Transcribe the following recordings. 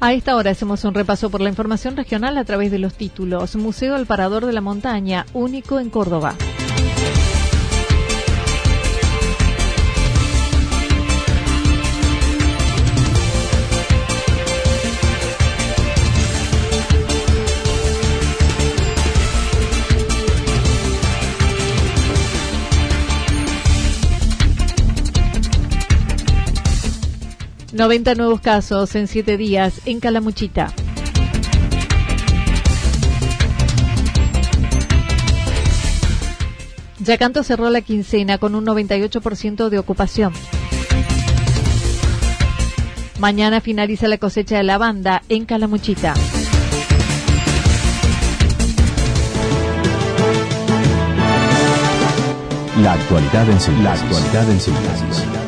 A esta hora hacemos un repaso por la información regional a través de los títulos. Museo El Parador de la Montaña, único en Córdoba. 90 nuevos casos en 7 días en Calamuchita. Yacanto cerró la quincena con un 98% de ocupación. Mañana finaliza la cosecha de lavanda en Calamuchita. La actualidad en síntesis. La actualidad en síntesis.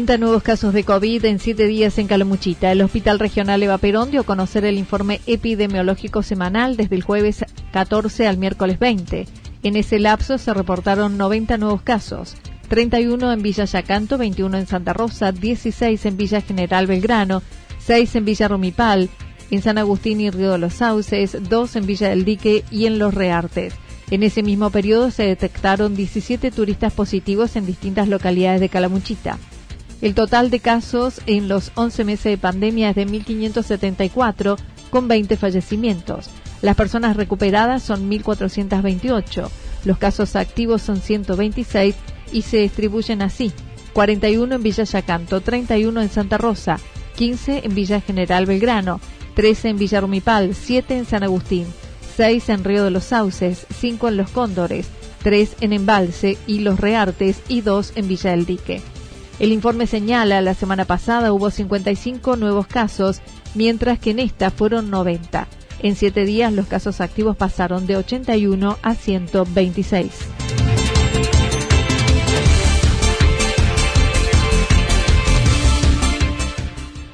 90 nuevos casos de COVID en 7 días en Calamuchita. El Hospital Regional Eva Perón dio a conocer el informe epidemiológico semanal desde el jueves 14 al miércoles 20. En ese lapso se reportaron 90 nuevos casos, 31 en Villa Yacanto, 21 en Santa Rosa, 16 en Villa General Belgrano, 6 en Villa Rumipal, en San Agustín y Río de los Sauces, 2 en Villa del Dique y en Los Reartes. En ese mismo periodo se detectaron 17 turistas positivos en distintas localidades de Calamuchita. El total de casos en los 11 meses de pandemia es de 1.574, con 20 fallecimientos. Las personas recuperadas son 1.428. Los casos activos son 126 y se distribuyen así. 41 en Villa Yacanto, 31 en Santa Rosa, 15 en Villa General Belgrano, 13 en Villa Rumipal, 7 en San Agustín, 6 en Río de los Sauces, 5 en Los Cóndores, 3 en Embalse y Los Reartes y 2 en Villa del Dique. El informe señala, la semana pasada hubo 55 nuevos casos, mientras que en esta fueron 90. En siete días los casos activos pasaron de 81 a 126.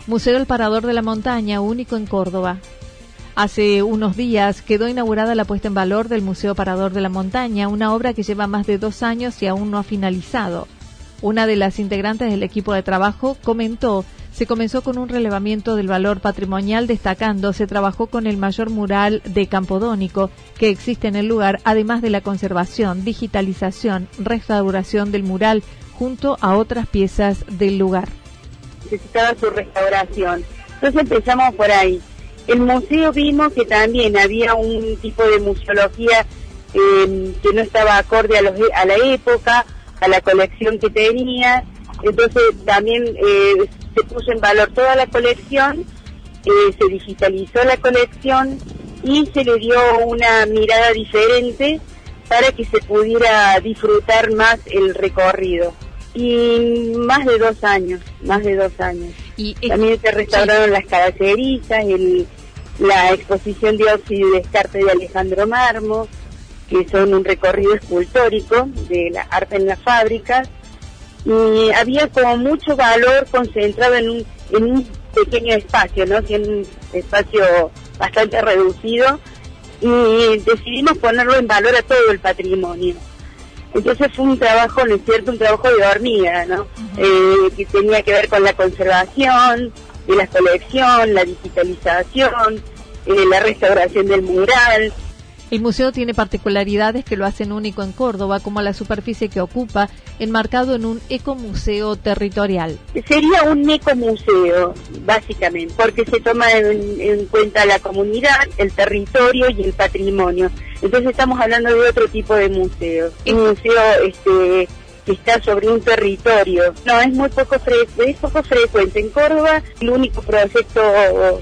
Museo El Parador de la Montaña, único en Córdoba. Hace unos días quedó inaugurada la puesta en valor del Museo Parador de la Montaña, una obra que lleva más de dos años y aún no ha finalizado. Una de las integrantes del equipo de trabajo comentó se comenzó con un relevamiento del valor patrimonial destacando se trabajó con el mayor mural de Campodónico que existe en el lugar, además de la conservación, digitalización, restauración del mural junto a otras piezas del lugar. Necesitaba su restauración. Entonces empezamos por ahí. El museo vimos que también había un tipo de museología eh, que no estaba acorde a, a la época, a la colección que tenía. Entonces también eh, se puso en valor toda la colección, eh, se digitalizó la colección y se le dio una mirada diferente para que se pudiera disfrutar más el recorrido. Y más de dos años, más de dos años. Y También se restauraron las caballerizas, el, la exposición de óxido y descarte de Alejandro Marmo, que son un recorrido escultórico de la arte en las fábricas y había como mucho valor concentrado en un, en un pequeño espacio, ¿no? Tiene un espacio bastante reducido y decidimos ponerlo en valor a todo el patrimonio. Entonces fue un trabajo, ¿no es cierto? Un trabajo de hormiga, ¿no? Eh, que tenía que ver con la conservación de la colección, la digitalización, eh, la restauración del mural, el museo tiene particularidades que lo hacen único en Córdoba, como la superficie que ocupa, enmarcado en un ecomuseo territorial. Sería un ecomuseo, básicamente, porque se toma en, cuenta la comunidad, el territorio y el patrimonio. Entonces estamos hablando de otro tipo de museo. Un museo este, que está sobre un territorio. No, es muy poco, es poco frecuente. En Córdoba, el único proyecto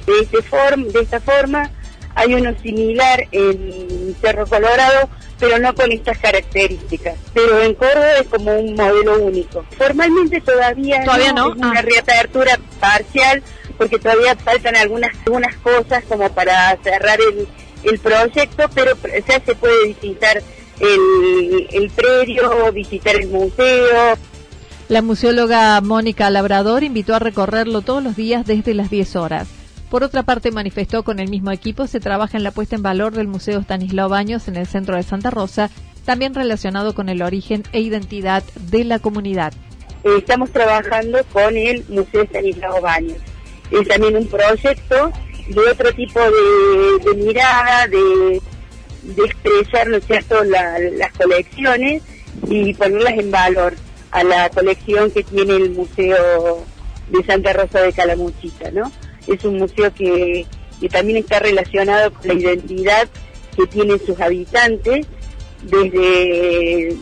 de, este form de esta forma hay uno similar en Cerro Colorado, pero no con estas características. Pero en Córdoba es como un modelo único. Formalmente todavía, no, es una ah. reapertura parcial, porque todavía faltan algunas, algunas cosas como para cerrar el, el proyecto, pero ya se puede visitar el, el predio, visitar el museo, la museóloga Mónica Labrador invitó a recorrerlo todos los días desde las 10 horas. Por otra parte, manifestó con el mismo equipo se trabaja en la puesta en valor del Museo Stanislao Baños en el centro de Santa Rosa, también relacionado con el origen e identidad de la comunidad. Estamos trabajando con el Museo Stanislao Baños. Es también un proyecto de otro tipo de, mirada, de, expresar, ¿no cierto?, las colecciones y ponerlas en valor a la colección que tiene el Museo de Santa Rosa de Calamuchita, ¿no? Es un museo que, también está relacionado con la identidad que tienen sus habitantes desde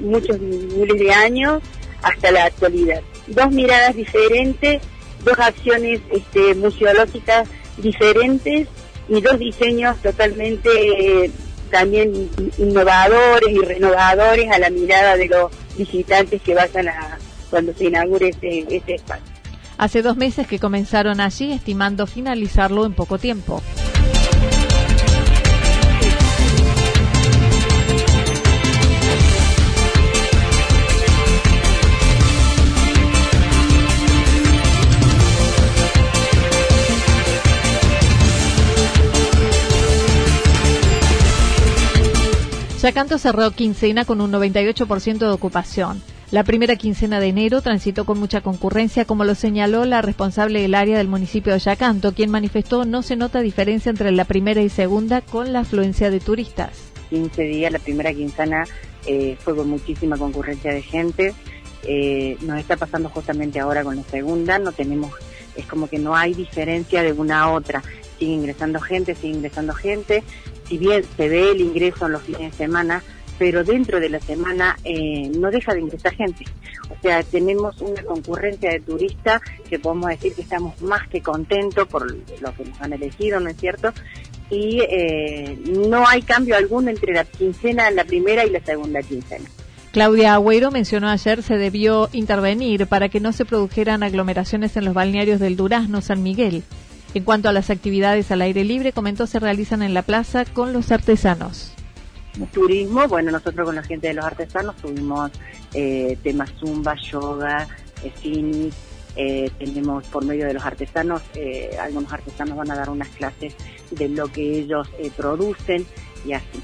muchos miles de años hasta la actualidad. Dos miradas diferentes, dos acciones este, museológicas diferentes y dos diseños totalmente eh, también innovadores y renovadores a la mirada de los visitantes que vayan a cuando se inaugure este, este espacio. Hace dos meses que comenzaron allí, estimando finalizarlo en poco tiempo. Yacanto cerró quincena con un 98% de ocupación. La primera quincena de enero transitó con mucha concurrencia, como lo señaló la responsable del área del municipio de Yacanto, quien manifestó no se nota diferencia entre la primera y segunda con la afluencia de turistas. 15 días, la primera quincena eh, fue con muchísima concurrencia de gente. Eh, nos está pasando justamente ahora con la segunda, no tenemos, es como que no hay diferencia de una a otra. Sigue ingresando gente, sigue ingresando gente. Si bien se ve el ingreso en los fines de semana, pero dentro de la semana eh, no deja de ingresar gente. O sea, tenemos una concurrencia de turistas que podemos decir que estamos más que contentos por lo que nos han elegido, ¿no es cierto? Y eh, no hay cambio alguno entre la quincena, la primera y la segunda quincena. Claudia Agüero mencionó ayer se debió intervenir para que no se produjeran aglomeraciones en los balnearios del Durazno, San Miguel. En cuanto a las actividades al aire libre, comentó se realizan en la plaza con los artesanos turismo, bueno, nosotros con la gente de los artesanos tuvimos eh, temas zumba, yoga, cine, eh, tenemos por medio de los artesanos, eh, algunos artesanos van a dar unas clases de lo que ellos producen y así.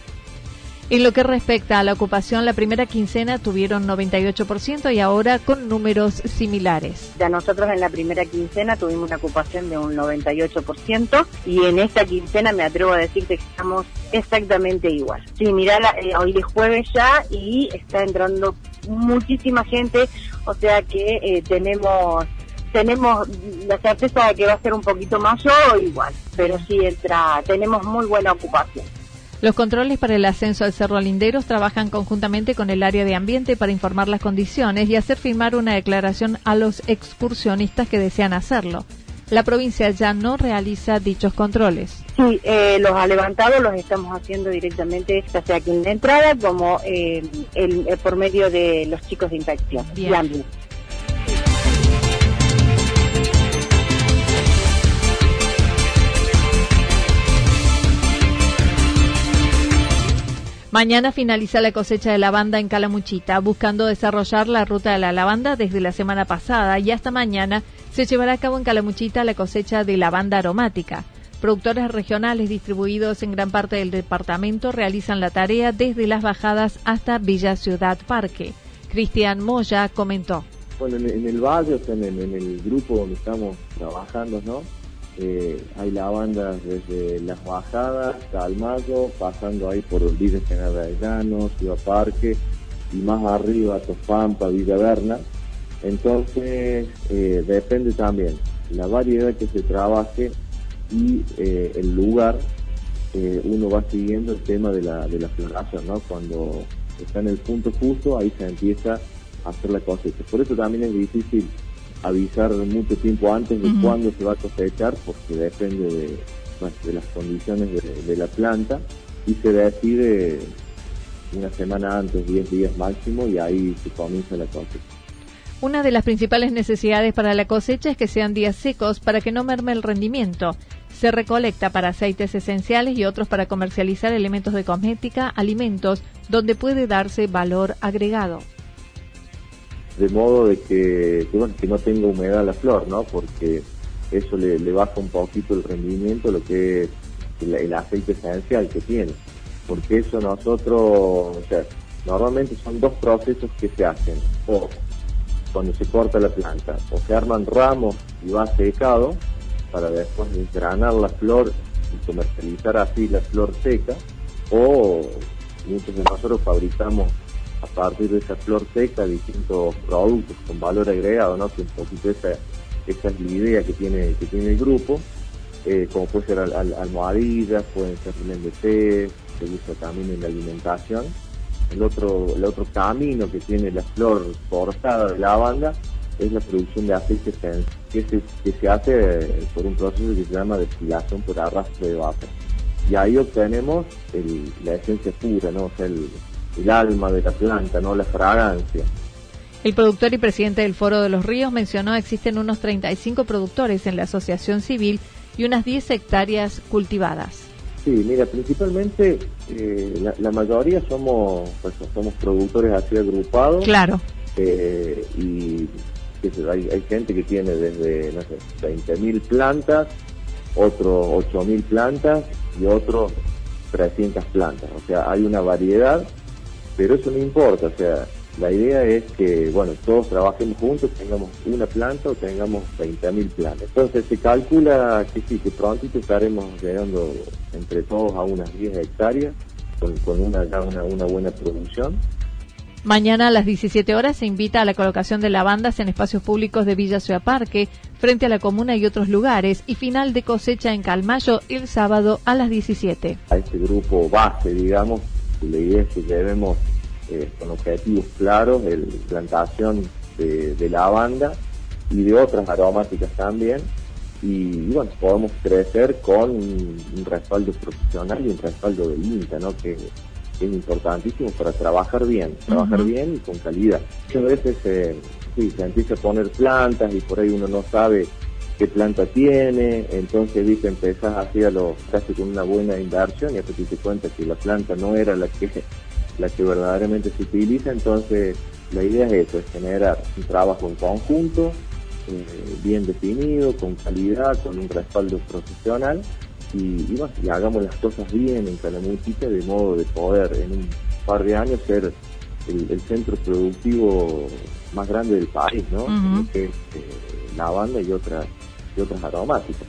En lo que respecta a la ocupación, la primera quincena tuvieron 98% y ahora con números similares. Ya nosotros en la primera quincena tuvimos una ocupación de un 98% y en esta quincena me atrevo a decir que estamos exactamente igual. Sí, mirá, eh, hoy es jueves ya y está entrando muchísima gente, o sea que eh, tenemos tenemos la certeza de que va a ser un poquito más o igual, pero sí entra, tenemos muy buena ocupación. Los controles para el ascenso al Cerro Linderos trabajan conjuntamente con el área de ambiente para informar las condiciones y hacer firmar una declaración a los excursionistas que desean hacerlo. La provincia ya no realiza dichos controles. Sí, eh, los ha levantado, los estamos haciendo directamente, ya sea aquí en la entrada como eh, el, eh, por medio de los chicos de inspección. Bien. Mañana finaliza la cosecha de lavanda en Calamuchita, buscando desarrollar la ruta de la lavanda desde la semana pasada y hasta mañana se llevará a cabo en Calamuchita la cosecha de lavanda aromática. Productores regionales distribuidos en gran parte del departamento realizan la tarea desde las bajadas hasta Villa Ciudad Parque. Cristian Moya comentó. Bueno, en, el valle, en el, grupo donde estamos trabajando, ¿no? Eh, hay lavandas desde las bajadas, Calmayo, pasando ahí por Villa General de Llano, Ciudad Parque y más arriba Tofampa, Villa Berna. Entonces eh, depende también la variedad que se trabaje y eh, el lugar. uno va siguiendo el tema de la, de la floración, ¿no? Cuando está en el punto justo, ahí se empieza a hacer la cosecha. Por eso también es difícil avisar mucho tiempo antes de cuándo se va a cosechar, porque depende de, de las condiciones de, la planta y se decide una semana antes, 10 días máximo, y ahí se comienza la cosecha. Una de las principales necesidades para la cosecha es que sean días secos para que no merme el rendimiento. Se recolecta para aceites esenciales y otros para comercializar elementos de cosmética, alimentos, donde puede darse valor agregado de modo de que, que, no tenga humedad la flor, ¿no? Porque eso le, baja un poquito el rendimiento, lo que es el, aceite esencial que tiene. Porque eso nosotros, o sea, normalmente son dos procesos que se hacen, o cuando se corta la planta, o se arman ramos y va secado, para después desgranar la flor y comercializar así la flor seca, o muchos de nosotros fabricamos partir de esa flor seca distintos productos con valor agregado, ¿no? Que un poquito esa, esa es la idea que tiene, que tiene el grupo, eh, como puede ser al, almohadillas, pueden ser de té, se usa también en la alimentación. El otro, el otro camino que tiene la flor cortada de lavanda es la producción de aceite que se, que se hace eh, por un proceso que se llama destilación por arrastre de vapor. Y ahí obtenemos la esencia pura, ¿no? O sea, el, el alma de la planta, no la fragancia. El productor y presidente del Foro de los Ríos mencionó existen unos 35 productores en la asociación civil y unas 10 hectáreas cultivadas. Sí, mira, principalmente eh, la, mayoría somos pues, somos productores así agrupados. Claro. Eh, y hay, hay, gente que tiene desde, no sé, 20.000 plantas, otros 8.000 plantas y otros 300 plantas. O sea, hay una variedad pero eso no importa, o sea, la idea es que, bueno, todos trabajemos juntos, tengamos una planta o tengamos 20.000 plantas. Entonces se calcula que sí, que prontito estaremos llegando entre todos a unas 10 hectáreas con, una, una, buena producción. Mañana a las 17 horas se invita a la colocación de lavandas en espacios públicos de Villa Ciudad Parque, frente a la comuna y otros lugares, y final de cosecha en Calmayo el sábado a las 17. A este grupo base, digamos, la idea es que llevemos eh, con objetivos claros el plantación de, lavanda y de otras aromáticas también. Y, bueno, podemos crecer con un, respaldo profesional y un respaldo del INTA, ¿no? Que, es importantísimo para trabajar bien, trabajar bien y con calidad. Muchas veces eh, sí, se empieza a poner plantas y por ahí uno no sabe qué planta tiene, entonces dice empezás así a lo casi con una buena inversión y después te cuenta que la planta no era la que la que verdaderamente se utiliza, entonces la idea es eso, es generar un trabajo en conjunto, eh, bien definido, con calidad, con un respaldo profesional y, hagamos las cosas bien en Calamuchita de modo de poder en un par de años ser el, centro productivo más grande del país, ¿no? que es eh, la banda y otras y otras aromáticas.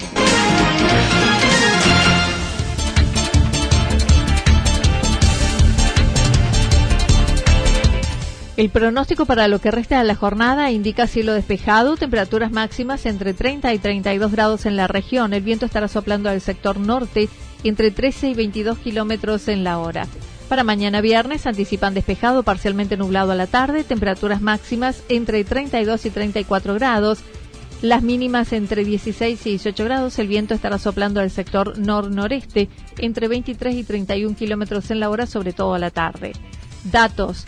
El pronóstico para lo que resta de la jornada indica cielo despejado, temperaturas máximas entre 30 y 32 grados en la región. El viento estará soplando al sector norte entre 13 y 22 kilómetros en la hora. Para mañana viernes anticipan despejado, parcialmente nublado a la tarde, temperaturas máximas entre 32 y 34 grados, las mínimas entre 16 y 18 grados, el viento estará soplando del sector nor-noreste entre 23 y 31 kilómetros en la hora, sobre todo a la tarde. Datos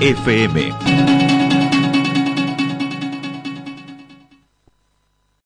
FM.